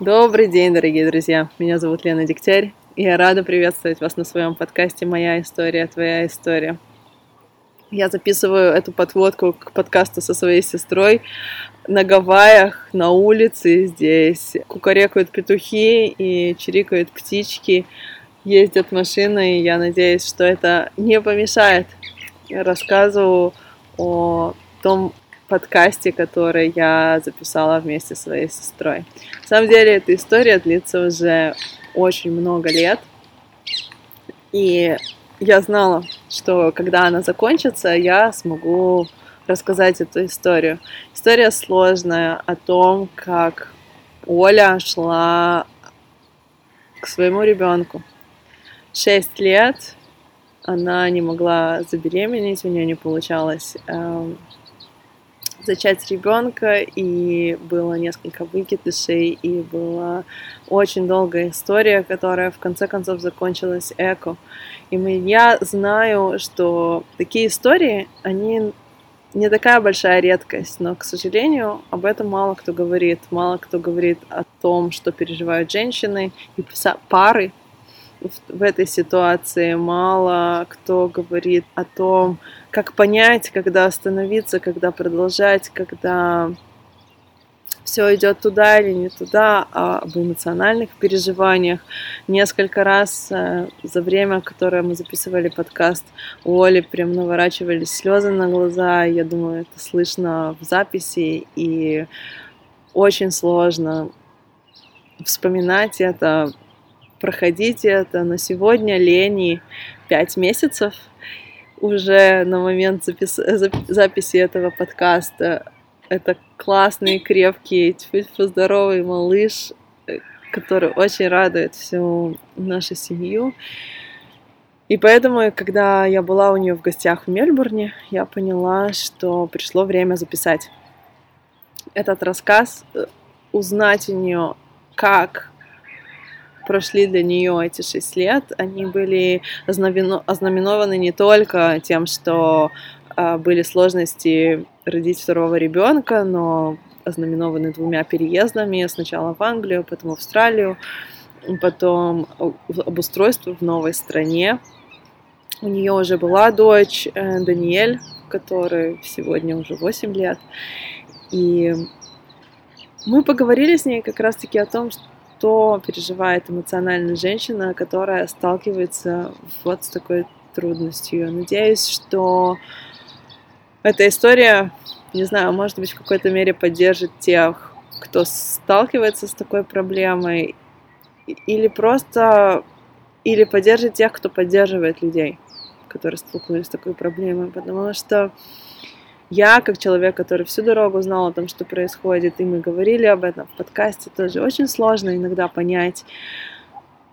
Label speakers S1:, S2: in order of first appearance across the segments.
S1: Добрый день, дорогие друзья! Меня зовут Лена Дегтярь, и я рада приветствовать вас на своем подкасте «Моя история, твоя история». Я записываю эту подводку к подкасту со своей сестрой на Гавайях, на улице здесь. Кукарекают петухи и чирикают птички, ездят машины, и я надеюсь, что это не помешает рассказу о том подкасте, который я записала вместе со своей сестрой. На самом деле эта история длится уже очень много лет. И я знала, что когда она закончится, я смогу рассказать эту историю. История сложная о том, как Оля шла к своему ребенку. Шесть лет она не могла забеременеть, у нее не получалось эм, зачать ребенка, и было несколько выкидышей, и была очень долгая история, которая в конце концов закончилась эко. И я знаю, что такие истории, они не такая большая редкость, но, к сожалению, об этом мало кто говорит. Мало кто говорит о том, что переживают женщины и пары, в этой ситуации, мало кто говорит о том, как понять, когда остановиться, когда продолжать, когда все идет туда или не туда, а об эмоциональных переживаниях. Несколько раз э, за время, которое мы записывали подкаст, у Оли прям наворачивались слезы на глаза. Я думаю, это слышно в записи, и очень сложно вспоминать это, проходите это. Но сегодня Лени 5 месяцев уже на момент запис... записи этого подкаста. Это классный, крепкий, здоровый малыш, который очень радует всю нашу семью. И поэтому, когда я была у нее в гостях в Мельбурне, я поняла, что пришло время записать этот рассказ, э, узнать у нее, как прошли для нее эти шесть лет, они были ознаменованы не только тем, что а, были сложности родить второго ребенка, но ознаменованы двумя переездами. Сначала в Англию, потом в Австралию, потом обустройство в новой стране. У нее уже была дочь э, Даниэль, которой сегодня уже 8 лет. И мы поговорили с ней как раз-таки о том, что переживает эмоциональная женщина, которая сталкивается вот с такой трудностью. Надеюсь, что эта история, не знаю, может быть, в какой-то мере поддержит тех, кто сталкивается с такой проблемой, или просто, или поддержит тех, кто поддерживает людей, которые столкнулись с такой проблемой, потому что я, как человек, который всю дорогу знал о том, что происходит, и мы говорили об этом в подкасте, тоже очень сложно иногда понять,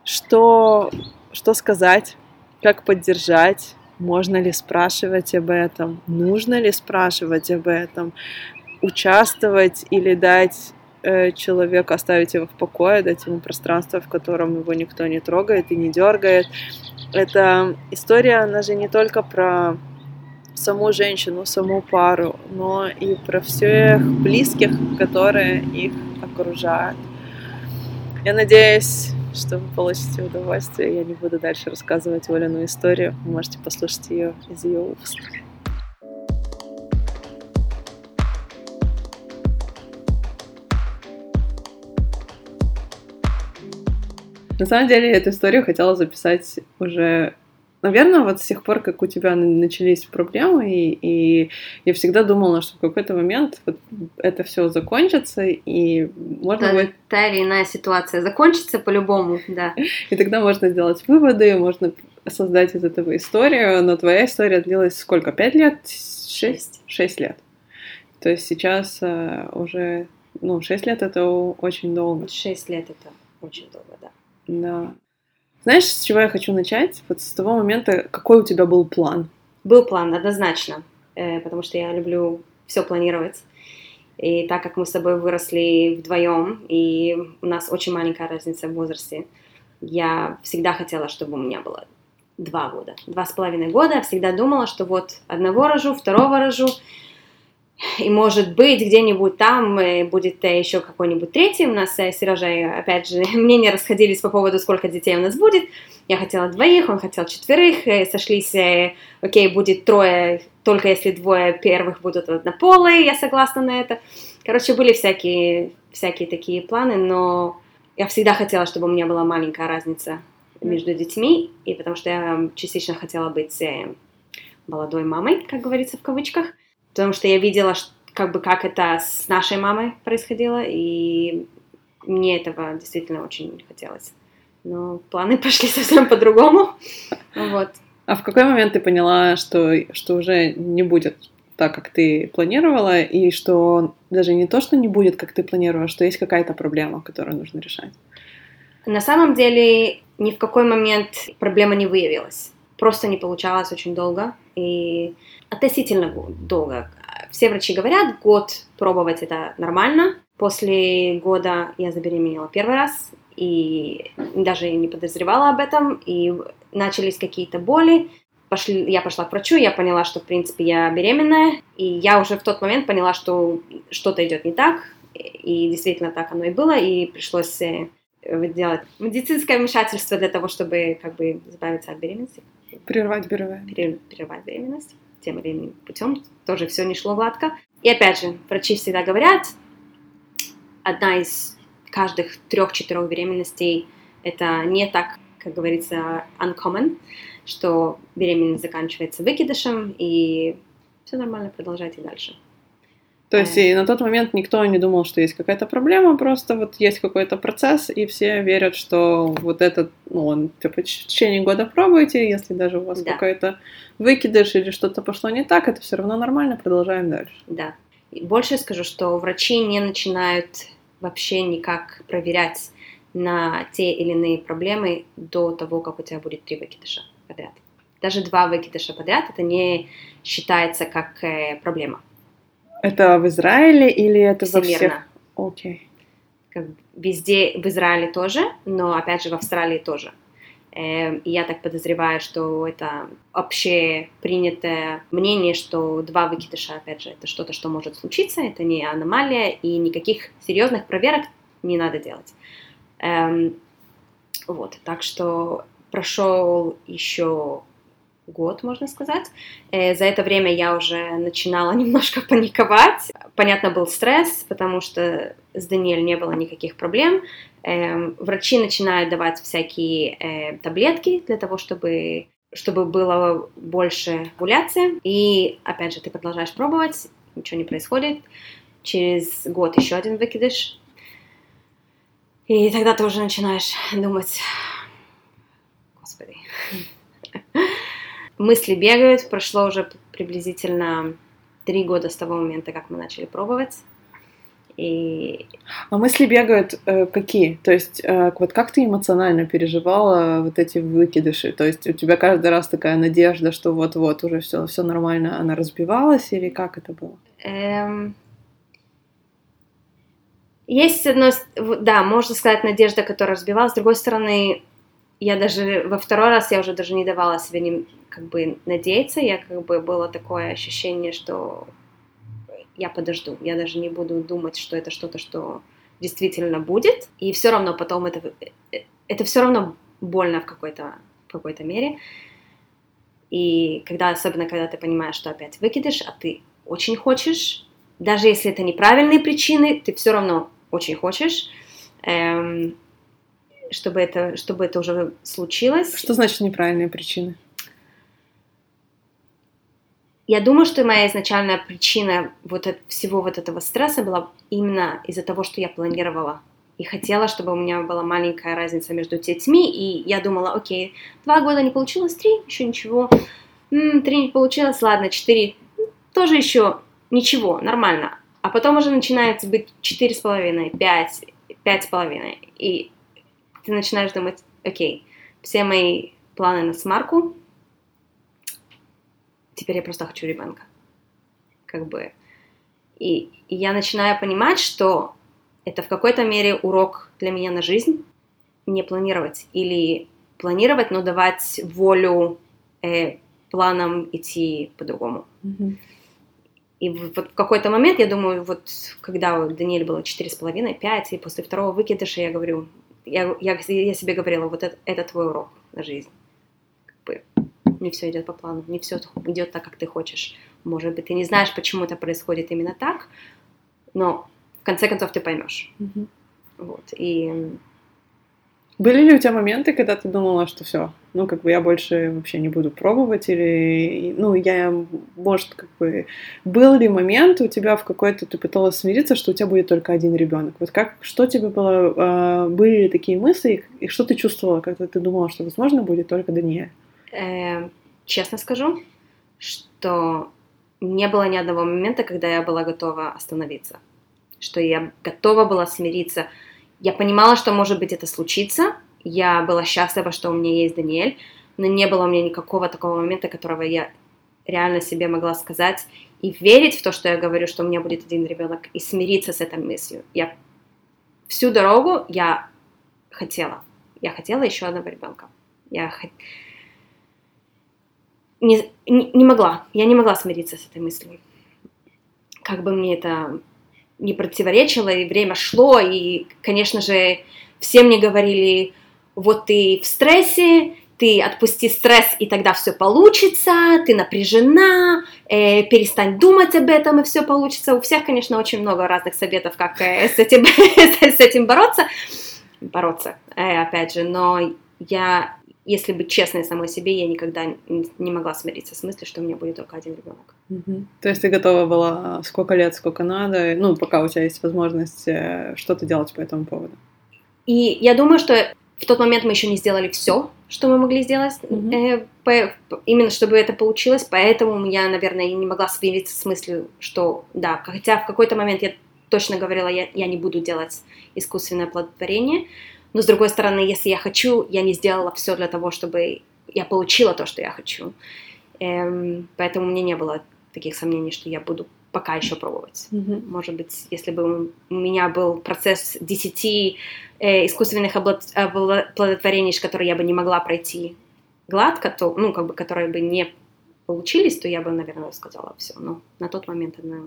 S1: что, что сказать, как поддержать, можно ли спрашивать об этом, нужно ли спрашивать об этом, участвовать или дать э, человеку, оставить его в покое, дать ему пространство, в котором его никто не трогает и не дергает. Эта история, она же не только про саму женщину, саму пару, но и про всех близких, которые их окружают. Я надеюсь, что вы получите удовольствие. Я не буду дальше рассказывать Олину историю. Вы можете послушать ее из ее уст. На самом деле, эту историю хотела записать уже Наверное, вот с тех пор, как у тебя начались проблемы, и, и я всегда думала, что в какой-то момент вот это все закончится, и можно
S2: да, будет... Та или иная ситуация закончится по-любому, да.
S1: И тогда можно сделать выводы, можно создать из этого историю, но твоя история длилась сколько? Пять лет? Шесть? Шесть лет. То есть сейчас uh, уже, ну, шесть лет это очень долго.
S2: Шесть лет это очень долго, да.
S1: Да. Знаешь, с чего я хочу начать? Вот с того момента, какой у тебя был план?
S2: Был план, однозначно, э, потому что я люблю все планировать. И так как мы с тобой выросли вдвоем, и у нас очень маленькая разница в возрасте, я всегда хотела, чтобы у меня было два года. Два с половиной года. Я всегда думала, что вот одного рожу, второго рожу. И может быть где-нибудь там э, будет э, еще какой-нибудь третий. У нас с Сережей, опять же, мнения расходились по поводу, сколько детей у нас будет. Я хотела двоих, он хотел четверых, сошлись, окей, будет трое, только если двое первых будут однополые, я согласна на это. Короче, были всякие, всякие такие планы, но я всегда хотела, чтобы у меня была маленькая разница между детьми, и потому что я частично хотела быть молодой мамой, как говорится в кавычках, потому что я видела, как бы как это с нашей мамой происходило, и мне этого действительно очень хотелось. Но планы пошли совсем по-другому. Вот.
S1: А в какой момент ты поняла, что, что уже не будет так, как ты планировала, и что даже не то, что не будет, как ты планировала, что есть какая-то проблема, которую нужно решать?
S2: На самом деле ни в какой момент проблема не выявилась. Просто не получалось очень долго. И относительно долго. Все врачи говорят, год пробовать это нормально. После года я забеременела первый раз, и даже не подозревала об этом, и начались какие-то боли. Пошли, я пошла к врачу, я поняла, что, в принципе, я беременная, и я уже в тот момент поняла, что что-то идет не так, и действительно так оно и было, и пришлось э, делать медицинское вмешательство для того, чтобы как бы избавиться от беременности.
S1: Прервать беременность.
S2: Прервать беременность тем или иным путем. Тоже все не шло гладко. И опять же, врачи всегда говорят, одна из каждых трех-четырех беременностей это не так, как говорится, uncommon, что беременность заканчивается выкидышем, и все нормально, продолжайте дальше.
S1: То есть и на тот момент никто не думал, что есть какая-то проблема, просто вот есть какой-то процесс, и все верят, что вот этот, ну, он типа, в течение года пробуйте, если даже у вас да. какой-то выкидыш или что-то пошло не так, это все равно нормально, продолжаем дальше.
S2: Да. И больше скажу, что врачи не начинают вообще никак проверять на те или иные проблемы до того, как у тебя будет три выкидыша подряд. Даже два выкидыша подряд это не считается как э, проблема.
S1: Это в Израиле или это
S2: Всемирно. во
S1: всех? Окей. Okay.
S2: Везде в Израиле тоже, но опять же в Австралии тоже. Эм, и я так подозреваю, что это общепринятое мнение, что два выкидыша, опять же, это что-то, что может случиться, это не аномалия, и никаких серьезных проверок не надо делать. Эм, вот, так что прошел еще год, можно сказать. Э, за это время я уже начинала немножко паниковать. Понятно, был стресс, потому что с Даниэль не было никаких проблем. Эм, врачи начинают давать всякие э, таблетки для того, чтобы чтобы было больше овуляции. И, опять же, ты продолжаешь пробовать, ничего не происходит. Через год еще один выкидыш. И тогда ты уже начинаешь думать, мысли бегают, прошло уже приблизительно три года с того момента, как мы начали пробовать. И...
S1: А мысли бегают э, какие? То есть э, вот как ты эмоционально переживала вот эти выкидыши? То есть у тебя каждый раз такая надежда, что вот-вот уже все, все нормально, она разбивалась или как это было?
S2: Эм... Есть одно, да, можно сказать, надежда, которая разбивалась. С другой стороны, я даже во второй раз я уже даже не давала себе не, как бы надеяться, я как бы было такое ощущение, что я подожду, я даже не буду думать, что это что-то, что действительно будет, и все равно потом это, это все равно больно в какой-то в какой-то мере. И когда, особенно когда ты понимаешь, что опять выкидыш, а ты очень хочешь, даже если это неправильные причины, ты все равно очень хочешь. Эм, чтобы это, чтобы это уже случилось.
S1: Что значит неправильные причины?
S2: Я думаю, что моя изначальная причина вот от всего вот этого стресса была именно из-за того, что я планировала и хотела, чтобы у меня была маленькая разница между детьми, и я думала, окей, два года не получилось, три, еще ничего, м-м, три не получилось, ладно, четыре, тоже еще ничего, нормально. А потом уже начинается быть четыре с половиной, пять, пять с половиной, и ты начинаешь думать, окей, все мои планы на смарку, теперь я просто хочу ребенка. Как бы. И, и я начинаю понимать, что это в какой-то мере урок для меня на жизнь не планировать или планировать, но давать волю э, планам идти по-другому. Mm-hmm. И вот в какой-то момент, я думаю, вот когда у Даниэль было 4,5-5, и после второго выкидыша я говорю, я, я, я себе говорила, вот это, это твой урок на жизнь. Как бы не все идет по плану, не все идет так, как ты хочешь. Может быть, ты не знаешь, почему это происходит именно так, но в конце концов ты поймешь.
S1: Мгм.
S2: Вот. И
S1: Были ли у тебя моменты, когда ты думала, что все, ну, как бы я больше вообще не буду пробовать, или, ну, я, может, как бы, был ли момент у тебя в какой-то, ты пыталась смириться, что у тебя будет только один ребенок? Вот как, что тебе было, а, были ли такие мысли, и что ты чувствовала, когда ты думала, что, возможно, будет только Даниэль?
S2: э, честно скажу, что не было ни одного момента, когда я была готова остановиться. Что я готова была смириться. Я понимала, что, может быть, это случится. Я была счастлива, что у меня есть Даниэль. Но не было у меня никакого такого момента, которого я реально себе могла сказать и верить в то, что я говорю, что у меня будет один ребенок, и смириться с этой мыслью. Я всю дорогу я хотела. Я хотела еще одного ребенка. Я не, не, не могла. Я не могла смириться с этой мыслью. Как бы мне это не противоречило, и время шло, и, конечно же, все мне говорили, вот ты в стрессе, ты отпусти стресс, и тогда все получится, ты напряжена, э, перестань думать об этом, и все получится. У всех, конечно, очень много разных советов, как э, с, этим, с этим бороться. Бороться, э, опять же, но я, если быть честной самой себе, я никогда не могла смириться с мыслью, что у меня будет только один ребенок.
S1: То есть ты готова была сколько лет, сколько надо, ну, пока у тебя есть возможность э, что-то делать по этому поводу?
S2: И я думаю, что в тот момент мы еще не сделали все, что мы могли сделать,
S1: Мгм.
S2: э, по- именно чтобы это получилось, поэтому я, наверное, не могла смириться с мыслью, что да, хотя в какой-то момент я точно говорила, я, я не буду делать искусственное оплодотворение, но с другой стороны, если я хочу, я не сделала все для того, чтобы я получила то, что я хочу. Эм, поэтому у меня не было таких сомнений, что я буду пока еще пробовать.
S1: Мгм.
S2: Может быть, если бы у меня был процесс 10 э, искусственных оплодотворений, которые я бы не могла пройти гладко, то, ну, как бы, которые бы не получились, то я бы, наверное, сказала все. Но на тот момент она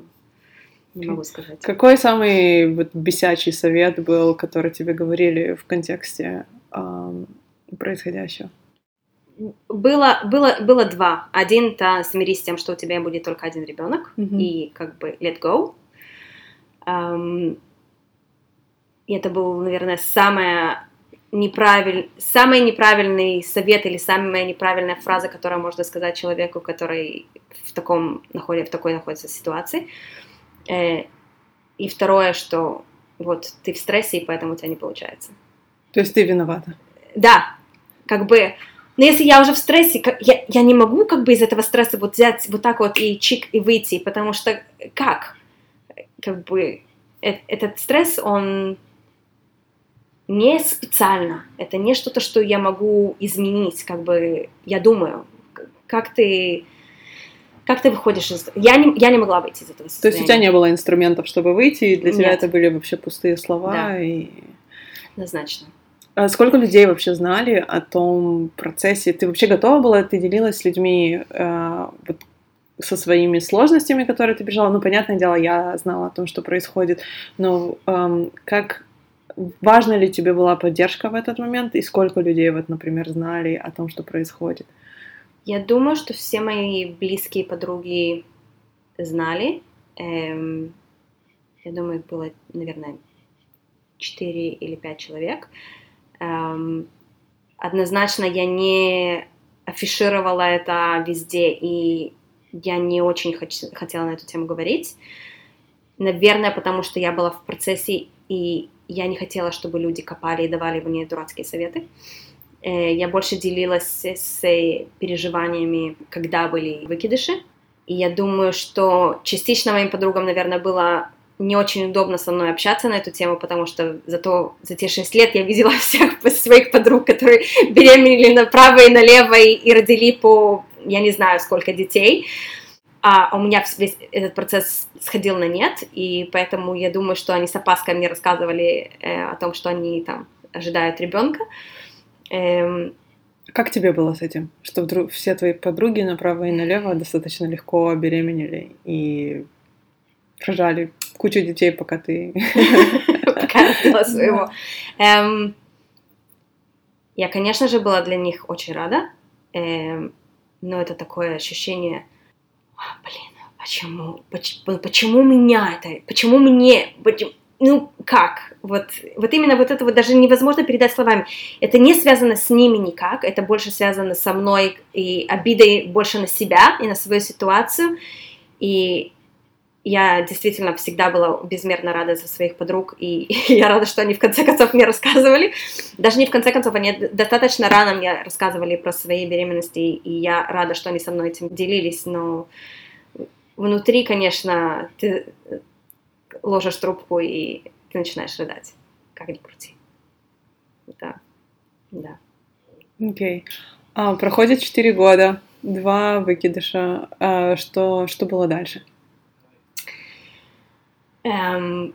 S2: не могу сказать.
S1: Какой самый вот бесячий совет был, который тебе говорили в контексте ам, происходящего?
S2: Было, было, было два. Один это смирись с тем, что у тебя будет только один ребенок,
S1: Мгм.
S2: и как бы let go. Ам, и это был, наверное, самое неправиль... самый неправильный совет или самая неправильная фраза, которую можно сказать человеку, который в, таком, находит, в такой находится ситуации. Э, и второе, что вот ты в стрессе, и поэтому у тебя не получается.
S1: То есть ты виновата.
S2: Да, как бы, но если я уже в стрессе, я, я не могу как бы из этого стресса вот взять вот так вот и чик и выйти, потому что как? Как бы э- этот стресс, он не специально, это не что-то, что я могу изменить, как бы, я думаю, как ты, как ты выходишь из... Я не, я не могла выйти из этого
S1: То есть
S2: состояния.
S1: у тебя не было инструментов, чтобы выйти, и для тебя
S2: Нет.
S1: это были вообще пустые слова.
S2: Да.
S1: И...
S2: Однозначно.
S1: А сколько людей вообще знали о том процессе? Ты вообще готова была, ты делилась с людьми э, вот со своими сложностями, которые ты пережила? Ну, понятное дело, я знала о том, что происходит, но эм, как важна ли тебе была поддержка в этот момент, и сколько людей, вот, например, знали о том, что происходит?
S2: Я думаю, что все мои близкие подруги знали. Эм, я думаю, их было, наверное, 4 или 5 человек. Однозначно я не афишировала это везде, и я не очень хотела на эту тему говорить. Наверное, потому что я была в процессе, и я не хотела, чтобы люди копали и давали мне дурацкие советы. Э, Я больше делилась с переживаниями, когда были выкидыши. И я думаю, что частично моим подругам, наверное, было не очень удобно со мной общаться на эту тему, потому что за, то, за те шесть лет я видела всех своих подруг, которые беременели направо и налево и, и родили по, я не знаю, сколько детей. А у меня весь этот процесс сходил на нет, и поэтому я думаю, что они с опаской мне рассказывали э, о том, что они там ожидают ребенка. Эм,
S1: Как тебе было с этим? Что вдруг все твои подруги направо и налево достаточно легко беременели, и рожали кучу детей, пока ты...
S2: Пока родила своего. Эм, я, конечно же, была для них очень рада, эм, но это такое ощущение, «А, блин, почему, почему, почему меня это, почему мне, почему, ну как, вот, вот именно вот это вот даже невозможно передать словами. Это не связано с ними никак, это больше связано со мной и обидой больше на себя и на свою ситуацию. И я действительно всегда была безмерно рада за своих подруг, и я рада, что они в конце концов мне рассказывали. Даже не в конце концов, они достаточно рано мне рассказывали про свои беременности, и я рада, что они со мной этим делились, но внутри, конечно, ты ложишь трубку, и ты начинаешь рыдать, как ни крути. Да, да.
S1: Окей. Okay. А, проходит 4 года, два выкидыша. А, что, что было дальше?
S2: Эм,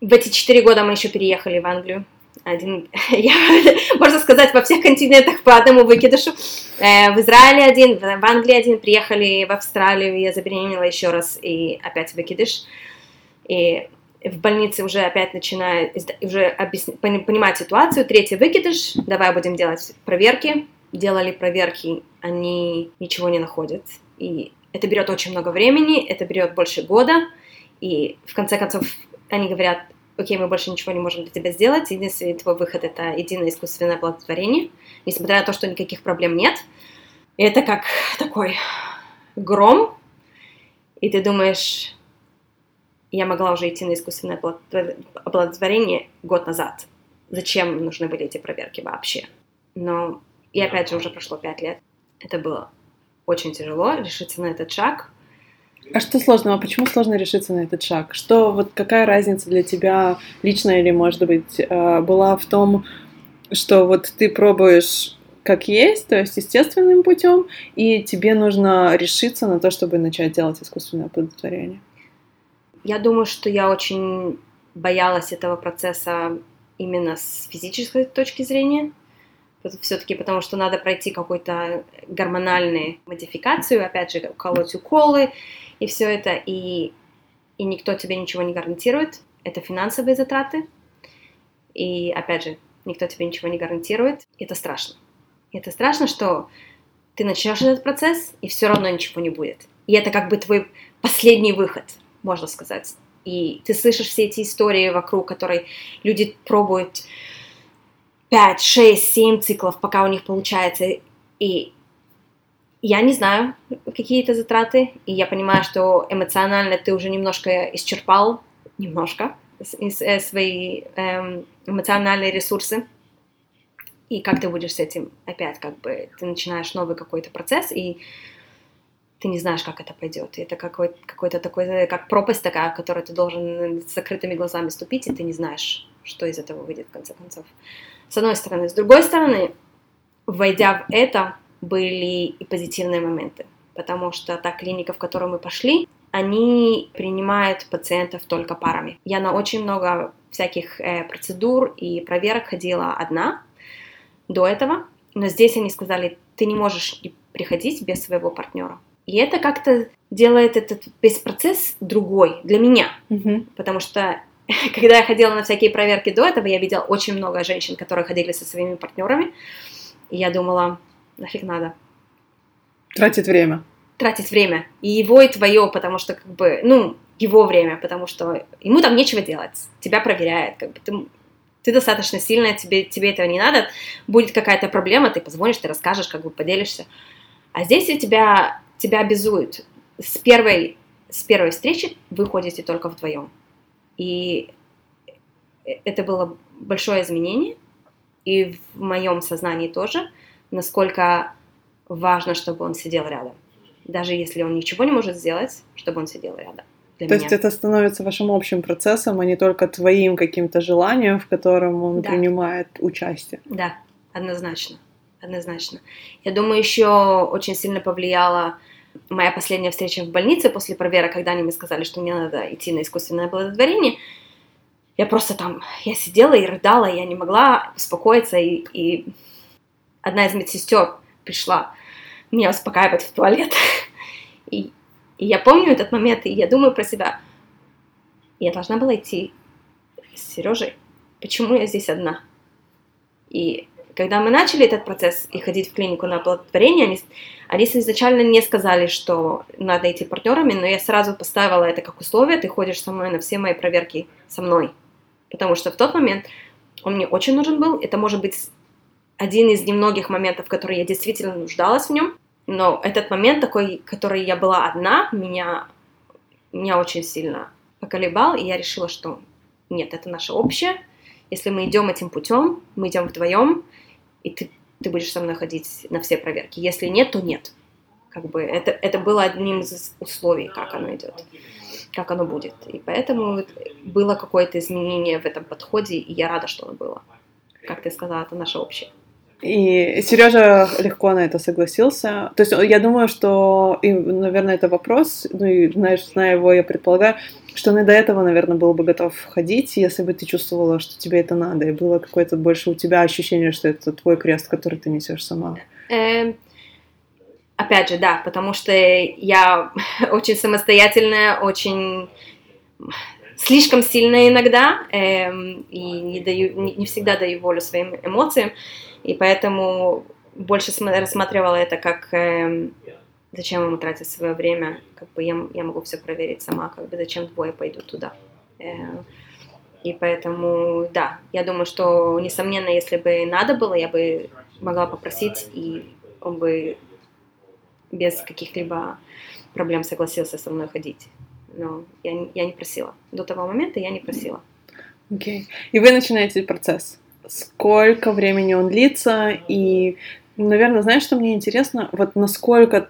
S2: в эти четыре года мы еще переехали в Англию. Один, я, можно сказать, во всех континентах по одному выкидышу. Э, в Израиле один, в Англии один, приехали в Австралию, я забеременела еще раз, и опять выкидыш. И в больнице уже опять начинает уже объясня, понимать ситуацию. Третий выкидыш, давай будем делать проверки. Делали проверки, они ничего не находят. И это берет очень много времени, это берет больше года. И в конце концов они говорят, окей, мы больше ничего не можем для тебя сделать, единственный твой выход это единое искусственное оплодотворение, несмотря на то, что никаких проблем нет. И это как такой гром, и ты думаешь, я могла уже идти на искусственное оплодотворение год назад. Зачем нужны были эти проверки вообще? Но, и опять же, уже прошло пять лет. Это было очень тяжело решиться на этот шаг,
S1: а что сложного? Почему сложно решиться на этот шаг? Что вот какая разница для тебя лично или может быть э, была в том, что вот ты пробуешь как есть, то есть естественным путем, и тебе нужно решиться на то, чтобы начать делать искусственное оплодотворение?
S2: Я думаю, что я очень боялась этого процесса именно с физической точки зрения. Все-таки потому что надо пройти какую-то гормональную модификацию, опять же, колоть уколы, и все это, и, и никто тебе ничего не гарантирует. Это финансовые затраты. И опять же, никто тебе ничего не гарантирует. Это страшно. Это страшно, что ты начнешь этот процесс, и все равно ничего не будет. И это как бы твой последний выход, можно сказать. И ты слышишь все эти истории вокруг, которые люди пробуют 5, 6, 7 циклов, пока у них получается. И я не знаю, какие это затраты, и я понимаю, что эмоционально ты уже немножко исчерпал, немножко, э, свои эм, эмоциональные ресурсы, и как ты будешь с этим опять, как бы, ты начинаешь новый какой-то процесс, и ты не знаешь, как это пойдет. Это какой- какой-то такой, как пропасть такая, в которую ты должен с закрытыми глазами ступить, и ты не знаешь, что из этого выйдет в конце концов. С одной стороны. С другой стороны, войдя в это, были и позитивные моменты, потому что та клиника, в которую мы пошли, они принимают пациентов только парами. Я на очень много всяких э, процедур и проверок ходила одна до этого, но здесь они сказали, ты не можешь приходить без своего партнера. И это как-то делает этот весь процесс другой для меня, mm-hmm. потому что когда я ходила на всякие проверки до этого, я видела очень много женщин, которые ходили со своими партнерами, и я думала, нафиг надо.
S1: Тратить время.
S2: Тратить время. И его, и твое, потому что, как бы, ну, его время, потому что ему там нечего делать. Тебя проверяет, как бы, ты, ты достаточно сильная, тебе, тебе этого не надо. Будет какая-то проблема, ты позвонишь, ты расскажешь, как бы поделишься. А здесь тебя, тебя обязуют. С первой, с первой встречи вы ходите только вдвоем. И это было большое изменение, и в моем сознании тоже – насколько важно, чтобы он сидел рядом. Даже если он ничего не может сделать, чтобы он сидел рядом.
S1: То меня. есть это становится вашим общим процессом, а не только твоим каким-то желанием, в котором он да. принимает участие.
S2: Да, однозначно. Однозначно. Я думаю, еще очень сильно повлияла моя последняя встреча в больнице после проверок, когда они мне сказали, что мне надо идти на искусственное оплодотворение. Я просто там, я сидела и рыдала, я не могла успокоиться, и, и одна из медсестер пришла меня успокаивать в туалет. И И я помню этот момент, и я думаю про себя, я должна была идти с Сережей. Почему я здесь одна? И когда мы начали этот процесс и ходить в клинику на оплодотворение, они, они изначально не сказали, что надо идти партнерами, но я сразу поставила это как условие, ты ходишь со мной на все мои проверки со мной. Потому что в тот момент он мне очень нужен был. Это может быть один из немногих моментов, в которые я действительно нуждалась в нем. Но этот момент такой, который я была одна, меня, меня очень сильно поколебал, и я решила, что нет, это наше общее. Если мы идем этим путем, мы идем вдвоем, и ты, ты будешь со мной ходить на все проверки. Если нет, то нет. Как бы это, это было одним из условий, как оно идет, как оно будет. И поэтому было какое-то изменение в этом подходе, и я рада, что оно было. Как ты сказала, это наше общее.
S1: И Сережа легко на это согласился. То есть я думаю, что, и, наверное, это вопрос, ну и знаешь, зная его, я предполагаю, что он и до этого, наверное, был бы готов ходить, если бы ты чувствовала, что тебе это надо, и было какое-то больше у тебя ощущение, что это твой крест, который ты несешь сама.
S2: Эм, опять же, да, потому что я очень самостоятельная, очень слишком сильная иногда, эм, и не, даю, не всегда даю волю своим эмоциям, и поэтому больше рассматривала это как эм, зачем ему тратить свое время, как бы я, я могу все проверить сама, как бы зачем двое пойдут туда. Э, и поэтому, да, я думаю, что, несомненно, если бы надо было, я бы могла попросить, и он бы без каких-либо проблем согласился со мной ходить. Но я, я не просила. До того момента я не просила.
S1: Окей. Okay. И вы начинаете процесс. Сколько времени он длится? И, наверное, знаешь, что мне интересно? Вот насколько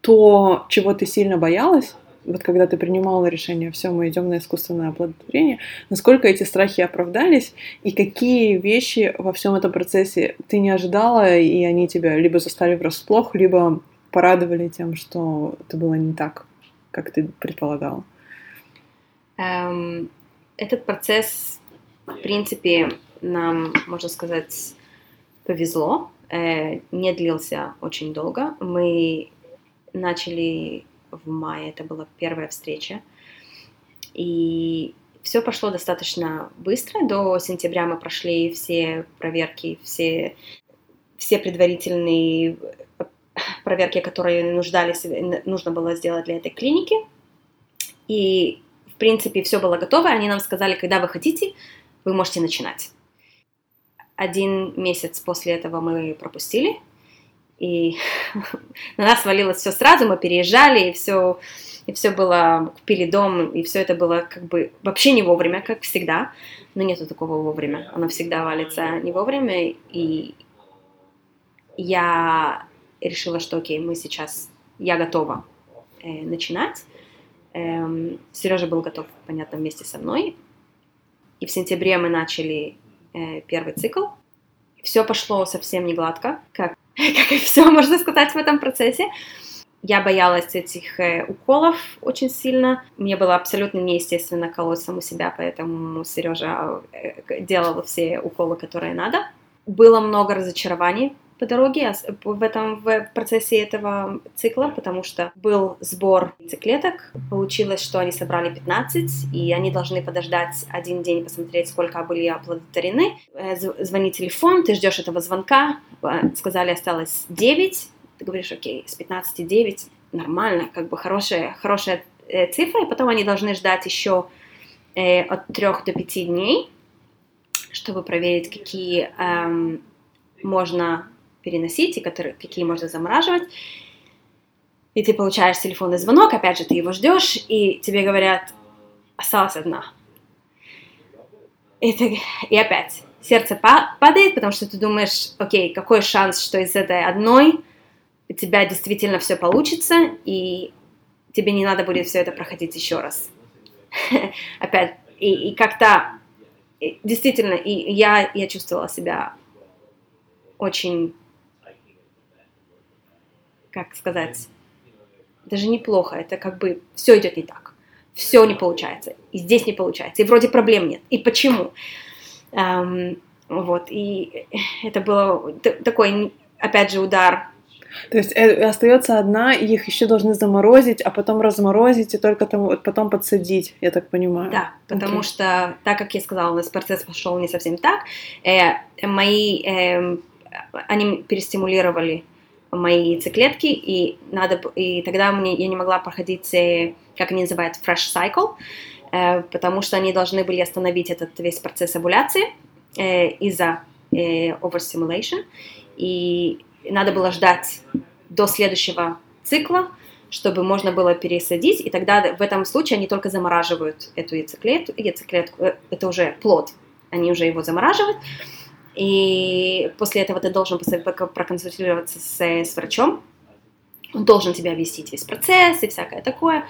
S1: то, чего ты сильно боялась, вот когда ты принимала решение, все, мы идем на искусственное оплодотворение, насколько эти страхи оправдались, и какие вещи во всем этом процессе ты не ожидала, и они тебя либо застали врасплох, либо порадовали тем, что это было не так, как ты предполагала?
S2: Эм, этот процесс, в принципе, нам, можно сказать, повезло, э, не длился очень долго. Мы начали в мае, это была первая встреча. И все пошло достаточно быстро. До сентября мы прошли все проверки, все, все предварительные проверки, которые нуждались, нужно было сделать для этой клиники. И, в принципе, все было готово. Они нам сказали, когда вы хотите, вы можете начинать. Один месяц после этого мы пропустили, и на нас свалилось все сразу, мы переезжали, и все, и все было, купили дом, и все это было как бы вообще не вовремя, как всегда, но нету такого вовремя, оно всегда валится не вовремя, и я решила, что окей, мы сейчас, я готова э, начинать, эм, Сережа был готов, понятно, вместе со мной, и в сентябре мы начали первый цикл, все пошло совсем не гладко, как как и все, можно сказать, в этом процессе. Я боялась этих э, уколов очень сильно. Мне было абсолютно неестественно колоть саму себя, поэтому Сережа э, делал все уколы, которые надо. Было много разочарований по дороге в этом в процессе этого цикла, потому что был сбор яйцеклеток, получилось, что они собрали 15, и они должны подождать один день, посмотреть, сколько были оплодотворены. Э, звонит телефон, ты ждешь этого звонка, э, сказали, осталось 9, ты говоришь, окей, с 15 9, нормально, как бы хорошая, хорошая э, цифра, и потом они должны ждать еще от 3 до 5 дней, чтобы проверить, какие эм, можно переносить и которые, какие можно замораживать. И ты получаешь телефонный звонок, опять же, ты его ждешь, и тебе говорят, осталась одна. И, ты, и опять сердце падает, потому что ты думаешь, окей, какой шанс, что из этой одной у тебя действительно все получится, и тебе не надо будет все это проходить еще раз. Опять, и, и как-то, действительно, и я, я чувствовала себя очень как сказать, даже неплохо, это как бы все идет не так, все не получается, и здесь не получается, и вроде проблем нет, и почему? Эм, вот, и это было такой, опять же, удар
S1: То есть э, остается одна, и их еще должны заморозить, а потом разморозить и только там, вот потом подсадить, я так понимаю.
S2: Да, потому okay. что, так как я сказала, у нас процесс пошел не совсем так. Э, мои, э, они перестимулировали мои яйцеклетки, и, надо, и тогда мне, я не могла проходить, э, как они называют, fresh cycle, э, потому что они должны были остановить этот весь процесс овуляции э, из-за э, overstimulation, и надо было ждать до следующего цикла, чтобы можно было пересадить, и тогда в этом случае они только замораживают эту яйцеклетку, яйцеклетку это уже плод, они уже его замораживают, и после этого ты должен проконсультироваться с, с врачом. Он должен тебя вести весь процесс и всякое такое.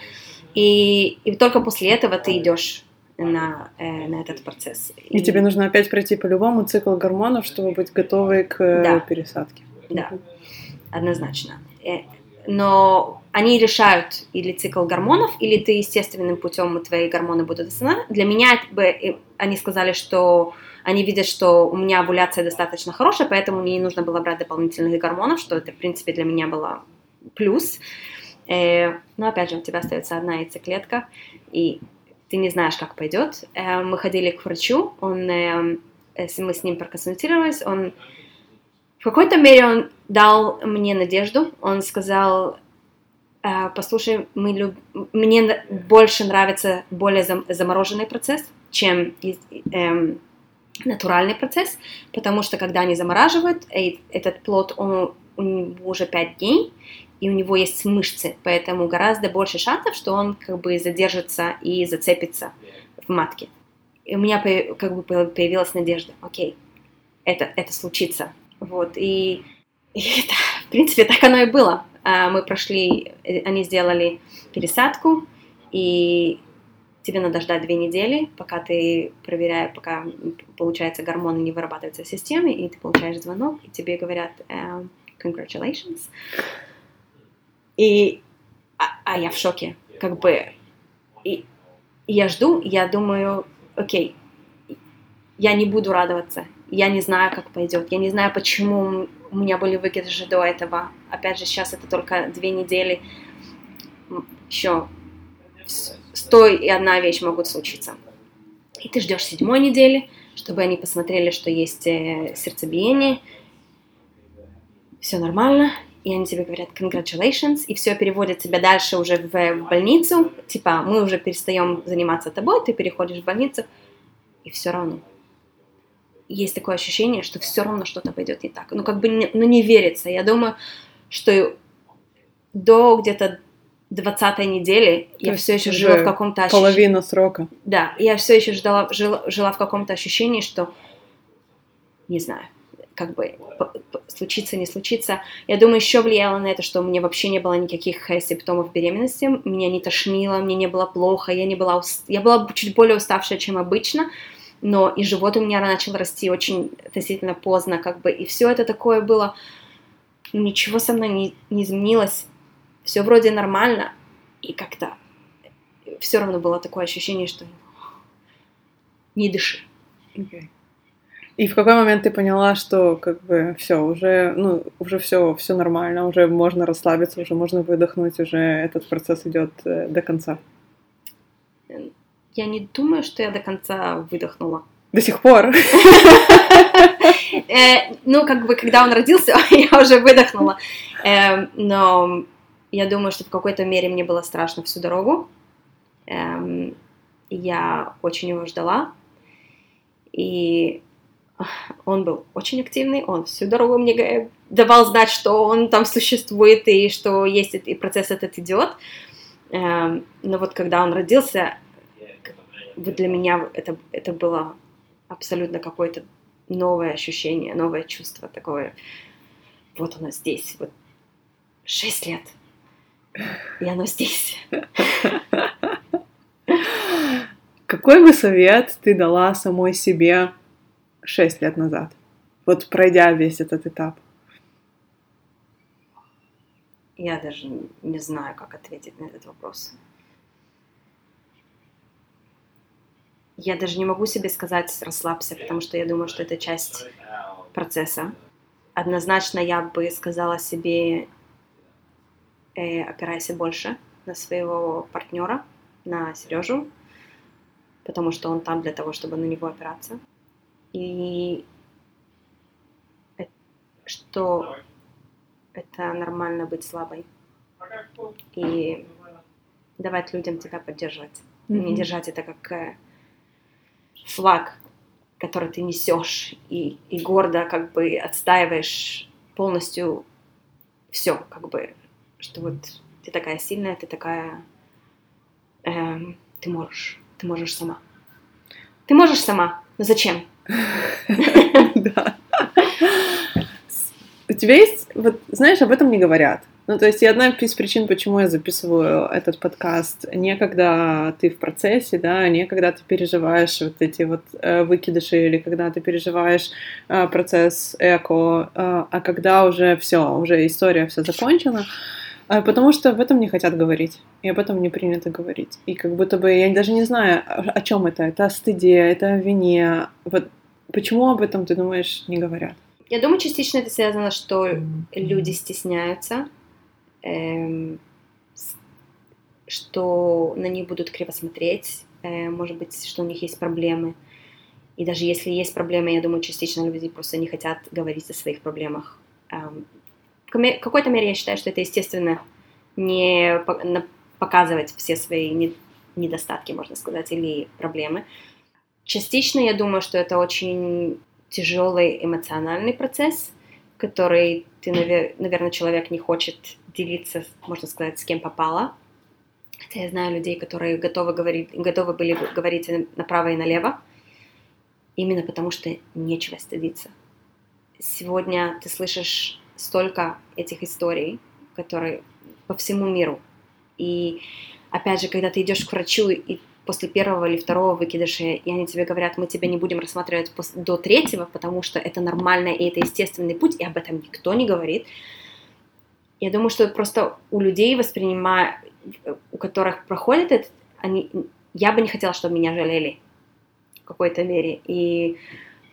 S2: И, и только после этого ты идешь на, э, на этот процесс.
S1: И, и тебе нужно опять пройти по-любому цикл гормонов, чтобы быть готовой к э, да. пересадке.
S2: Да, однозначно. Э, но они решают или цикл гормонов, или ты естественным путем твои гормоны будут остановлены. Для меня бы, они сказали, что они видят, что у меня овуляция достаточно хорошая, поэтому мне не нужно было брать дополнительных гормонов, что это, в принципе, для меня было плюс. Э, но, опять же, у тебя остается одна яйцеклетка, и ты не знаешь, как пойдет. Э, мы ходили к врачу, он, э, мы с ним проконсультировались, он в какой-то мере он дал мне надежду, он сказал, послушай, мы люб... мне больше нравится более замороженный процесс, чем эм, натуральный процесс, потому что когда они замораживают, этот плод, он, у него уже 5 дней, и у него есть мышцы, поэтому гораздо больше шансов, что он как бы задержится и зацепится в матке. И у меня как бы появилась надежда, окей, это, это случится. Вот, и, и это, в принципе, так оно и было. А, мы прошли, э, они сделали пересадку, и тебе надо ждать две недели, пока ты проверяешь, пока, получается, гормоны не вырабатываются в системе, и ты получаешь звонок, и тебе говорят um, congratulations. И, а, а я в шоке, как бы, и я жду, я думаю, окей, я не буду радоваться, я не знаю, как пойдет, я не знаю, почему у меня были выкидыши до этого, опять же, сейчас это только две недели, еще сто и одна вещь могут случиться. И ты ждешь седьмой недели, чтобы они посмотрели, что есть э, сердцебиение, все нормально, и они тебе говорят congratulations, и все переводят тебя дальше уже в, в больницу, типа мы уже перестаем заниматься тобой, ты переходишь в больницу, и все равно. Есть такое ощущение, что все равно что-то пойдет не так. Ну, как бы, ну, не верится. Я думаю, что до где-то 20 недели То я все еще жила в каком-то
S1: ощущении. Половина срока.
S2: Да, я все еще ждала, жила, жила в каком-то ощущении, что не знаю, как бы случится, не случится. Я думаю, еще влияло на это, что у меня вообще не было никаких симптомов беременности, меня не тошнило, мне не было плохо, я не была, уст... я была чуть более уставшая, чем обычно, но и живот у меня начал расти очень относительно поздно, как бы, и все это такое было, ничего со мной не, не изменилось, все вроде нормально, и как-то все равно было такое ощущение, что не дыши.
S1: Okay. И в какой момент ты поняла, что как бы все, уже, ну, уже все, все нормально, уже можно расслабиться, уже можно выдохнуть, уже этот процесс идет э, до конца?
S2: Я не думаю, что я до конца выдохнула.
S1: До сих пор?
S2: Э, ну, как бы, когда он родился, я уже выдохнула. Эм, но я думаю, что в какой-то мере мне было страшно всю дорогу. Эм, я очень его ждала. И он был очень активный, он всю дорогу мне давал знать, что он там существует и что есть и процесс этот идет. Эм, но вот когда он родился, вот для меня это, это было абсолютно какое-то новое ощущение, новое чувство такое. Вот оно здесь, вот шесть лет – и оно здесь.
S1: Какой бы совет ты дала самой себе шесть лет назад? Вот пройдя весь этот этап.
S2: Я даже не знаю, как ответить на этот вопрос. Я даже не могу себе сказать расслабься, потому что я думаю, что это часть процесса. однозначно я бы сказала себе, э, опирайся больше на своего партнера, на Сережу, потому что он там для того, чтобы на него опираться. И что это нормально быть слабой. И давать людям тебя поддерживать. Mm-hmm. Не держать это как э, флаг, который ты несешь и, и гордо как бы отстаиваешь полностью все, как бы, что вот ты такая сильная, ты такая, эм, ты можешь, ты можешь сама. Ты можешь сама, но зачем?
S1: Да. У тебя есть, вот, знаешь, об этом не говорят. Ну, то есть, и одна из причин, почему я записываю этот подкаст, не когда ты в процессе, да, не когда ты переживаешь вот эти вот э, выкидыши или когда ты переживаешь э, процесс эко, э, а когда уже все, уже история вся закончена, э, потому что об этом не хотят говорить, и об этом не принято говорить. И как будто бы, я даже не знаю, о, о чем это, это о стыде, это о вине, вот почему об этом, ты думаешь, не говорят?
S2: Я думаю, частично это связано, что люди стесняются, эм, что на них будут криво смотреть, э, может быть, что у них есть проблемы. И даже если есть проблемы, я думаю, частично люди просто не хотят говорить о своих проблемах. Эм, какой-то мере я считаю, что это естественно не показывать все свои недостатки, можно сказать, или проблемы. Частично я думаю, что это очень тяжелый эмоциональный процесс, который ты, наверное, человек не хочет делиться, можно сказать, с кем попало. Хотя я знаю людей, которые готовы, говорить, готовы были говорить направо и налево, именно потому что нечего стыдиться. Сегодня ты слышишь столько этих историй, которые по всему миру. И опять же, когда ты идешь к врачу и после первого или второго выкидыша, и они тебе говорят, мы тебя не будем рассматривать до третьего, потому что это нормально и это естественный путь, и об этом никто не говорит, я думаю, что просто у людей воспринимая, у которых проходит это, они, я бы не хотела, чтобы меня жалели в какой-то мере. И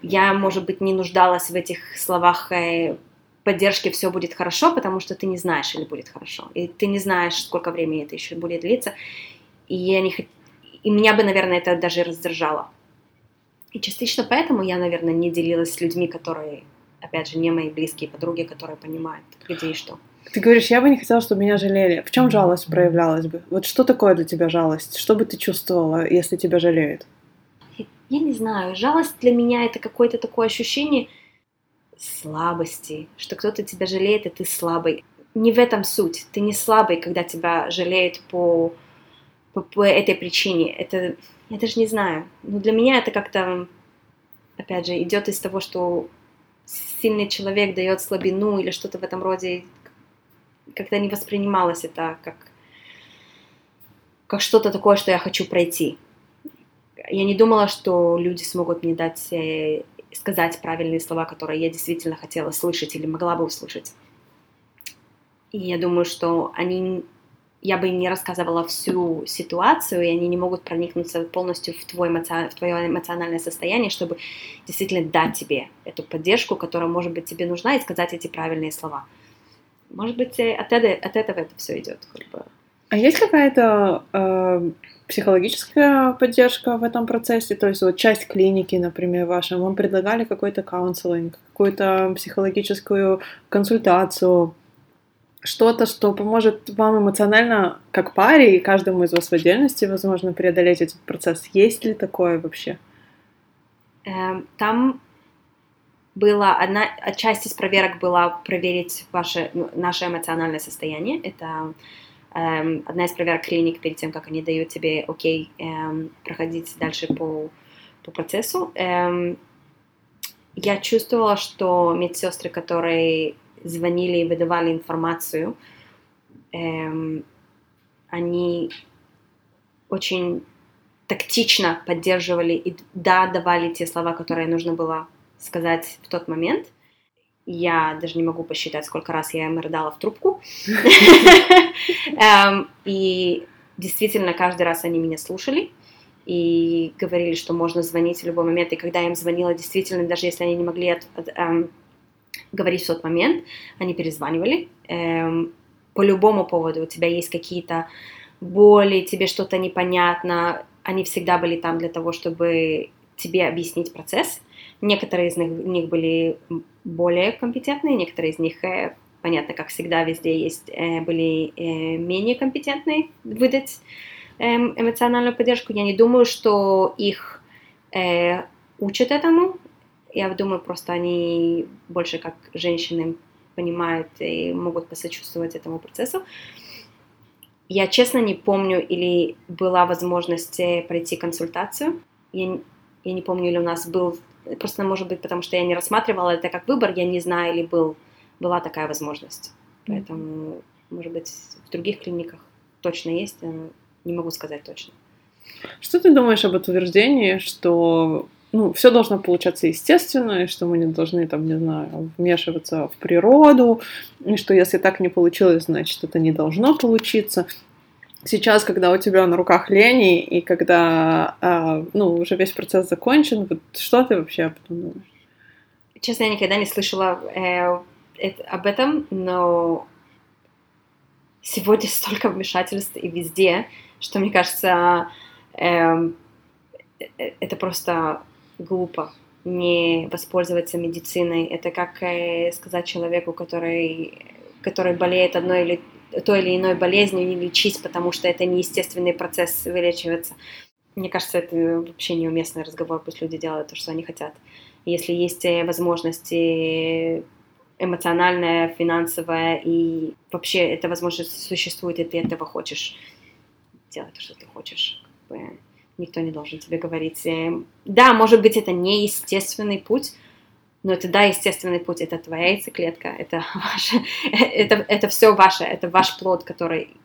S2: я, может быть, не нуждалась в этих словах поддержки «все будет хорошо», потому что ты не знаешь, или будет хорошо. И ты не знаешь, сколько времени это еще будет длиться. И, я не, и меня бы, наверное, это даже раздражало. И частично поэтому я, наверное, не делилась с людьми, которые, опять же, не мои близкие подруги, которые понимают, где и что.
S1: Ты говоришь, я бы не хотела, чтобы меня жалели. В чем жалость проявлялась бы? Вот что такое для тебя жалость? Что бы ты чувствовала, если тебя жалеют?
S2: Я не знаю. Жалость для меня это какое-то такое ощущение слабости, что кто-то тебя жалеет, и ты слабый. Не в этом суть. Ты не слабый, когда тебя жалеют по, по, по этой причине. Это я даже не знаю. Но для меня это как-то, опять же, идет из того, что сильный человек дает слабину или что-то в этом роде, как-то не воспринималось это как, как что-то такое, что я хочу пройти. Я не думала, что люди смогут мне дать, э, сказать правильные слова, которые я действительно хотела слышать или могла бы услышать. И я думаю, что они, я бы не рассказывала всю ситуацию, и они не могут проникнуться полностью в, твой эмоци... в твое эмоциональное состояние, чтобы действительно дать тебе эту поддержку, которая, может быть, тебе нужна, и сказать эти правильные слова. Может быть, от, это, от этого это все идет. Как бы.
S1: А есть какая-то э, психологическая поддержка в этом процессе? То есть вот часть клиники, например, вашей, вам предлагали какой-то каунселинг, какую-то психологическую консультацию, что-то, что поможет вам эмоционально, как паре, и каждому из вас в отдельности, возможно, преодолеть этот процесс. Есть ли такое вообще?
S2: Эм, там была одна часть из проверок была проверить ваше ну, наше эмоциональное состояние. Это одна из проверок клиник перед тем, как они дают тебе окей эм, проходить дальше по по процессу. Эм, я чувствовала, что медсестры, которые звонили и выдавали информацию, эм, они очень тактично поддерживали и да давали те слова, которые нужно было сказать в тот момент. Я даже не могу посчитать, сколько раз я им рыдала в трубку. Эм, и действительно, каждый раз они меня слушали и говорили, что можно звонить в любой момент. И когда я им звонила, действительно, даже если они не могли от, от, эм, говорить в тот момент. Они перезванивали. Эм, по любому поводу у тебя есть какие-то боли, тебе что-то непонятно. Они всегда были там для того, чтобы тебе объяснить процесс. Некоторые из них, них были более компетентные, некоторые из них, э, понятно, как всегда, везде есть, э, были э, менее компетентные выдать э, эмоциональную поддержку. Я не думаю, что их э, учат этому. Я думаю, просто они больше как женщины понимают и могут посочувствовать этому процессу. Я честно не помню, или была возможность э, пройти консультацию. Я, я не помню, или у нас был, просто может быть, потому что я не рассматривала это как выбор, я не знаю, или был, была такая возможность. Поэтому, может быть, в других клиниках точно есть, не могу сказать точно.
S1: Что ты думаешь об утверждении, что ну, все должно получаться естественно, и что мы не должны, там, не знаю, вмешиваться в природу, и что если так не получилось, значит, это не должно получиться. Сейчас, когда у тебя на руках лени, и когда, э, ну, уже весь процесс закончен, вот что ты вообще об этом думаешь?
S2: Честно, я никогда не слышала э, это, об этом, но сегодня столько вмешательств и везде, что, мне кажется, эм, э, это просто глупо не воспользоваться медициной. Это как э, сказать человеку, который, который болеет одной или той или иной болезнью, не лечить, потому что это неестественный процесс вылечиваться. Мне кажется, это вообще неуместный разговор, пусть люди делают то, что они хотят. Если есть э, возможности эмоциональная, финансовая, и вообще эта возможность существует, и ты этого хочешь, делай то, что ты хочешь. Никто не должен тебе говорить. Э, да, может быть, это не естественный путь, но это, да, естественный путь, это твоя яйцеклетка, это ваше, это, это все ваше, это ваш плод, который,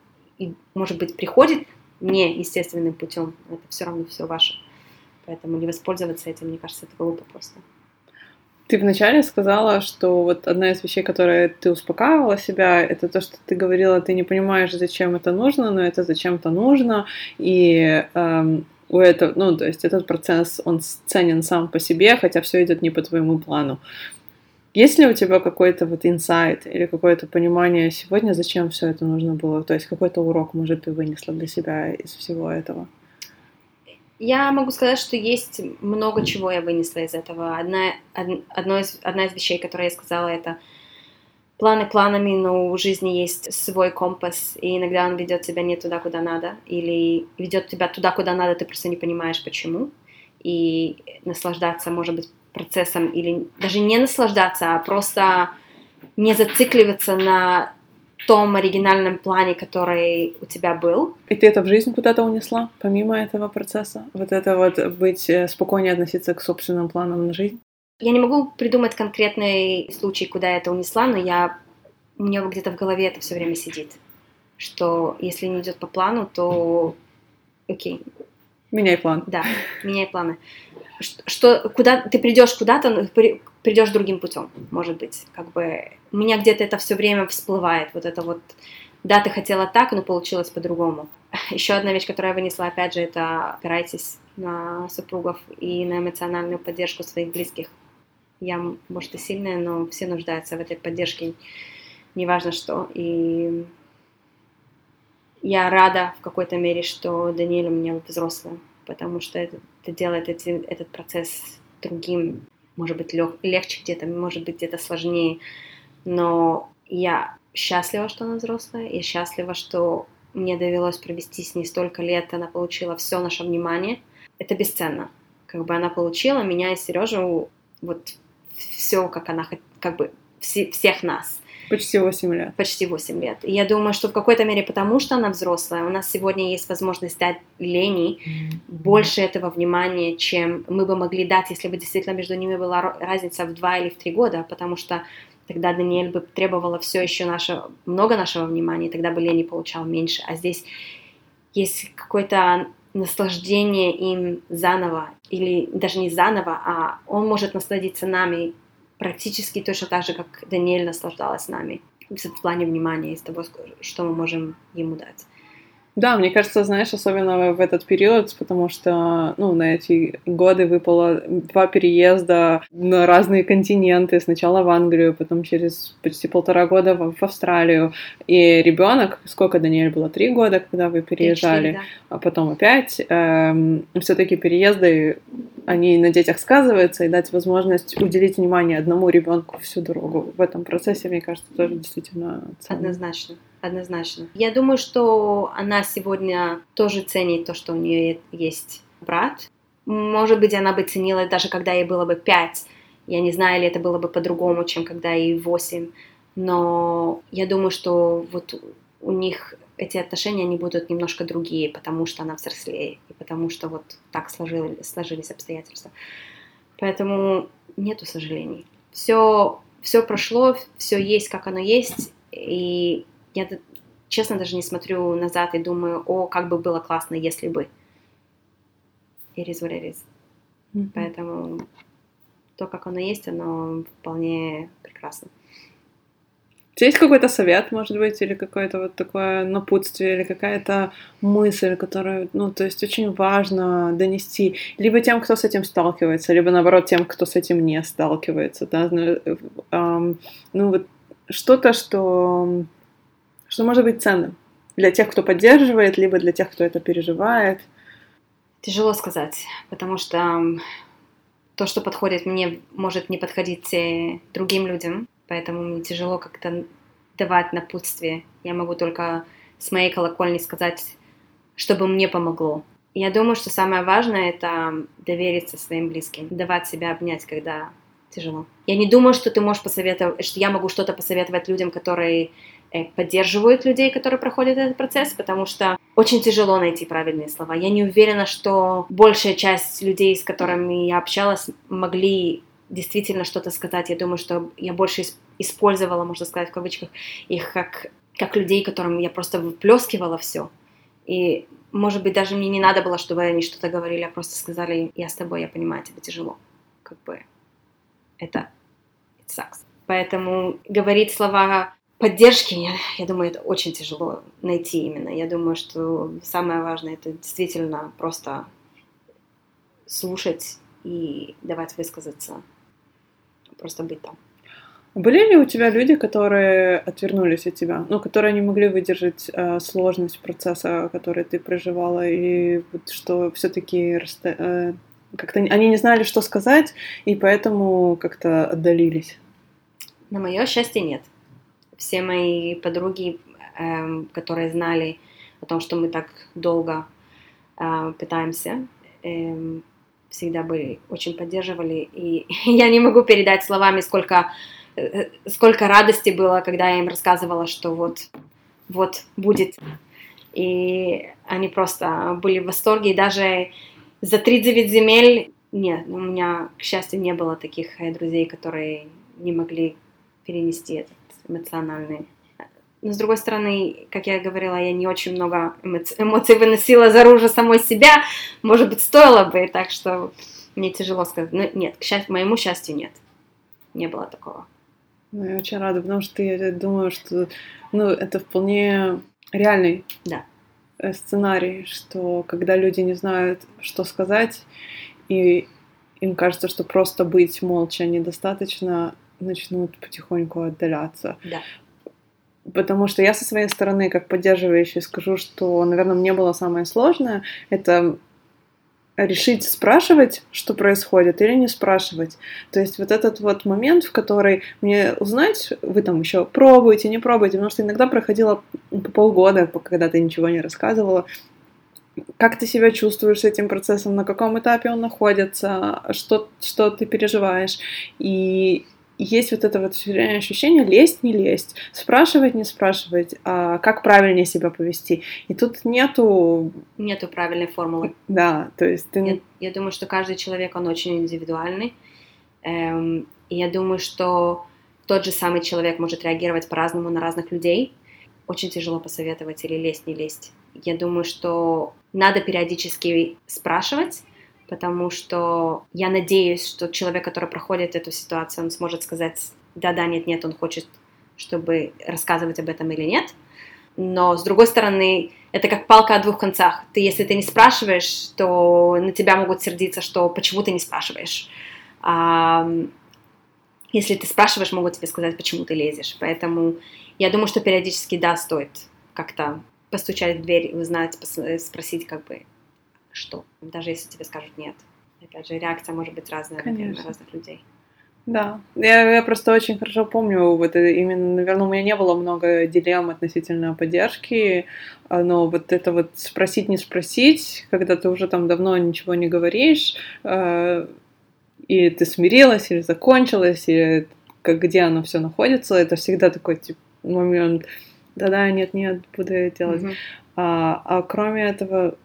S2: может быть, приходит не естественным путем, это все равно все ваше. Поэтому не воспользоваться этим, мне кажется, это глупо просто.
S1: Ты вначале сказала, что вот одна из вещей, которые ты успокаивала себя, это то, что ты говорила, ты не понимаешь, зачем это нужно, но это зачем-то нужно, и эм, у этого, ну, то есть этот процесс, он ценен сам по себе, хотя все идет не по твоему плану. Есть ли у тебя какой-то вот инсайт или какое-то понимание сегодня, зачем все это нужно было? То есть какой-то урок, может, ты вынесла для себя из всего этого?
S2: Я могу сказать, что есть много чего я вынесла из этого. Одна, одно из, одна из вещей, которые я сказала, это планы планами, но у жизни есть свой компас, и иногда он ведет тебя не туда, куда надо, или ведет тебя туда, куда надо, ты просто не понимаешь, почему. И наслаждаться, может быть, процессом, или даже не наслаждаться, а просто не зацикливаться на том оригинальном плане, который у тебя был.
S1: И ты это в жизнь куда-то унесла, помимо этого процесса? Вот это вот быть э, спокойнее относиться к собственным планам на жизнь?
S2: Я не могу придумать конкретный случай, куда я это унесла, но я у меня где-то в голове это все время сидит, что если не идет по плану, то окей.
S1: Меняй план.
S2: Да, меняй планы. Что, куда ты придешь куда-то, придешь другим путем, может быть, как бы у меня где-то это все время всплывает, вот это вот, да, ты хотела так, но получилось по-другому. Еще одна вещь, которую я вынесла, опять же, это опирайтесь на супругов и на эмоциональную поддержку своих близких я, может, и сильная, но все нуждаются в этой поддержке, неважно что. И я рада в какой-то мере, что Даниэль у меня взрослый, потому что это, это делает эти, этот процесс другим, может быть, лег, легче где-то, может быть, где-то сложнее, но я счастлива, что она взрослая, я счастлива, что мне довелось провести с ней столько лет, она получила все наше внимание. Это бесценно. Как бы она получила меня и Сережу вот все, как она, как бы все, всех нас.
S1: Почти 8 лет.
S2: Почти 8 лет. И я думаю, что в какой-то мере потому, что она взрослая, у нас сегодня есть возможность дать Лене mm-hmm. больше этого внимания, чем мы бы могли дать, если бы действительно между ними была разница в 2 или в 3 года, потому что тогда Даниэль бы требовала все еще наше, много нашего внимания, и тогда бы Лени получал меньше. А здесь есть какой-то наслаждение им заново, или даже не заново, а он может насладиться нами практически точно так же, как Даниэль наслаждалась нами в плане внимания из того, что мы можем ему дать.
S1: Да, мне кажется, знаешь, особенно в этот период, потому что, ну, на эти годы выпало два переезда на разные континенты. Сначала в Англию, потом через почти полтора года в, в Австралию. И ребенок, сколько Даниэль было? Три года, когда вы переезжали, 4, да. а потом опять. Эм, все-таки переезды, они на детях сказываются, и дать возможность уделить внимание одному ребенку всю дорогу. В этом процессе, мне кажется, тоже действительно
S2: ценно. Однозначно однозначно. Я думаю, что она сегодня тоже ценит то, что у нее есть брат. Может быть, она бы ценила даже когда ей было бы пять. Я не знаю, или это было бы по-другому, чем когда ей восемь. Но я думаю, что вот у них эти отношения, они будут немножко другие, потому что она взрослее, и потому что вот так сложились, сложились обстоятельства. Поэтому нету сожалений. Все, все прошло, все есть, как оно есть, и я, честно, даже не смотрю назад и думаю, о, как бы было классно, если бы. It is what it is. Mm-hmm. Поэтому то, как оно есть, оно вполне прекрасно.
S1: У тебя есть какой-то совет, может быть, или какое-то вот такое напутствие, или какая-то мысль, которую, ну, то есть очень важно донести либо тем, кто с этим сталкивается, либо, наоборот, тем, кто с этим не сталкивается, да, ну, вот что-то, что что может быть ценным для тех, кто поддерживает, либо для тех, кто это переживает?
S2: Тяжело сказать, потому что то, что подходит мне, может не подходить другим людям, поэтому мне тяжело как-то давать напутствие. Я могу только с моей колокольни сказать, чтобы мне помогло. Я думаю, что самое важное — это довериться своим близким, давать себя обнять, когда тяжело. Я не думаю, что ты можешь посоветовать, что я могу что-то посоветовать людям, которые Э, поддерживают людей, которые проходят этот процесс, потому что очень тяжело найти правильные слова. Я не уверена, что большая часть людей, с которыми я общалась, могли действительно что-то сказать. Я думаю, что я больше использовала, можно сказать, в кавычках, их как, как людей, которым я просто выплескивала все. И, может быть, даже мне не надо было, чтобы они что-то говорили, а просто сказали, я с тобой, я понимаю, тебе тяжело. Как бы это it sucks. Поэтому говорить слова поддержки, я, думаю, это очень тяжело найти именно. Я думаю, что самое важное это действительно просто слушать и давать высказаться, просто быть там.
S1: Были ли у тебя люди, которые отвернулись от тебя, ну, которые не могли выдержать э, сложность процесса, который ты проживала, и вот что все-таки э, как-то они не знали, что сказать, и поэтому как-то отдалились?
S2: На мое счастье, нет все мои подруги, э, которые знали о том, что мы так долго э, пытаемся, э, всегда были очень поддерживали. И я не могу передать словами, сколько, э, сколько радости было, когда я им рассказывала, что вот, вот будет. И они просто были в восторге. И даже за 39 земель нет, у меня, к счастью, не было таких э, друзей, которые не могли перенести это эмоциональный. Но с другой стороны, как я говорила, я не очень много эмоций, эмоций выносила заружу самой себя. Может быть, стоило бы, так что мне тяжело сказать. Но нет, к счастью, моему счастью, нет. Не было такого.
S1: Ну, я очень рада, потому что я думаю, что ну, это вполне реальный
S2: да.
S1: Э, сценарий, что когда люди не знают, что сказать, и им кажется, что просто быть молча недостаточно, начнут потихоньку отдаляться.
S2: Да.
S1: Потому что я со своей стороны, как поддерживающий, скажу, что, наверное, мне было самое сложное, это решить, спрашивать, что происходит, или не спрашивать. То есть вот этот вот момент, в который мне узнать, вы там еще пробуете, не пробуете, потому что иногда проходило по полгода, когда ты ничего не рассказывала, как ты себя чувствуешь с этим процессом, на каком этапе он находится, что, что ты переживаешь. И есть вот это вот ощущение лезть, не лезть, спрашивать, не спрашивать, а как правильнее себя повести. И тут нету...
S2: Нету правильной формулы.
S1: Да, то есть ты...
S2: Я, я думаю, что каждый человек, он очень индивидуальный. Эм, и я думаю, что тот же самый человек может реагировать по-разному на разных людей. Очень тяжело посоветовать или лезть, не лезть. Я думаю, что надо периодически спрашивать, потому что я надеюсь, что человек, который проходит эту ситуацию, он сможет сказать, да-да, нет-нет, он хочет, чтобы рассказывать об этом или нет. но с другой стороны, это как палка о двух концах. Ты, если ты не спрашиваешь, то на тебя могут сердиться, что почему ты не спрашиваешь. А, если ты спрашиваешь, могут тебе сказать, почему ты лезешь. Поэтому я думаю, что периодически, да, стоит как-то постучать в дверь узнать, спросить, как бы, что, даже если тебе скажут нет. Опять же, реакция может быть разная Конечно. на разных людей.
S1: Да, я, я просто очень хорошо помню, вот именно, наверное, у меня не было много дилемм относительно поддержки, а, но вот это вот спросить, не спросить, когда ты уже там давно ничего не говоришь, э, и ты смирилась или закончилась, или как, где оно все находится, это всегда такой типа, момент, да-да, нет-нет, буду это делать. Mm-hmm. А, а кроме этого,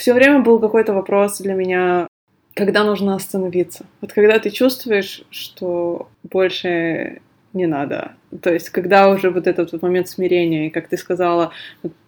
S1: все время был какой-то вопрос для меня, когда нужно остановиться. Вот когда ты чувствуешь, что больше не надо. То есть, когда уже вот этот вот момент смирения, и как ты сказала,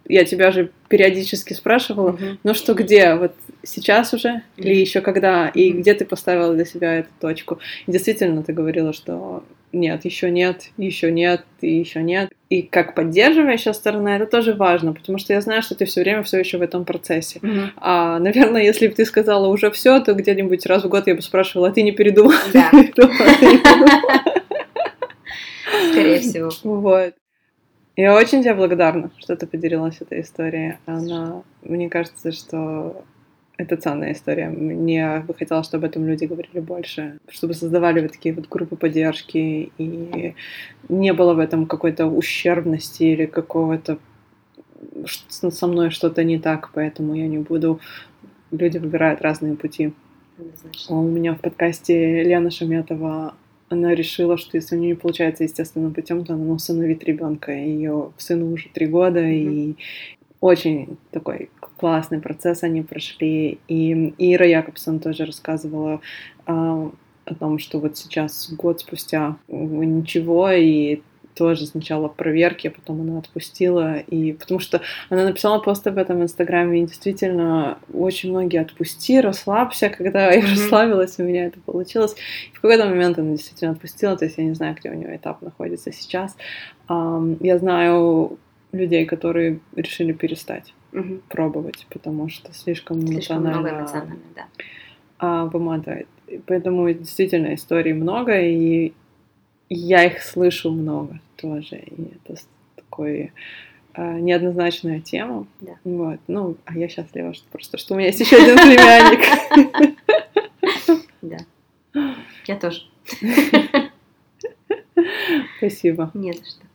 S1: я тебя же периодически спрашивала, mm-hmm. ну что, где? Вот сейчас уже? Mm-hmm. Или еще когда? И mm-hmm. где ты поставила для себя эту точку? И действительно, ты говорила, что нет, еще нет, еще нет, и еще нет. И как поддерживающая сторона, это тоже важно, потому что я знаю, что ты все время все еще в этом процессе. Mm-hmm. А, наверное, если бы ты сказала уже все, то где-нибудь раз в год я бы спрашивала, а ты не передумала? Да.
S2: Скорее всего.
S1: Вот. Я очень тебе благодарна, что ты поделилась этой историей. Она, мне кажется, что это ценная история. Мне бы хотелось, чтобы об этом люди говорили больше, чтобы создавали вот такие вот группы поддержки, и не было в этом какой-то ущербности или какого-то со мной что-то не так, поэтому я не буду... Люди выбирают разные пути. У меня в подкасте Лена Шаметова она решила, что если у нее не получается естественным путем, то она усыновит ребенка. Ее сыну уже три года, mm-hmm. и очень такой классный процесс они прошли. И Ира Якобсон тоже рассказывала э, о том, что вот сейчас, год спустя, ничего, и тоже сначала проверки, а потом она отпустила, и потому что она написала пост об этом в Инстаграме, и действительно очень многие отпусти, расслабься, когда я расслабилась, у меня это получилось. И в какой-то момент она действительно отпустила, то есть я не знаю, где у нее этап находится сейчас. Я знаю людей, которые решили перестать угу. пробовать, потому что слишком,
S2: слишком эмоционально, много эмоционально да.
S1: а, выматывает. Поэтому действительно историй много, и я их слышу много тоже. И это такой а, неоднозначная тема.
S2: Да.
S1: Вот. Ну, а я счастлива, что просто что у меня есть еще один племянник.
S2: Да. Я тоже.
S1: Спасибо.
S2: Не за что.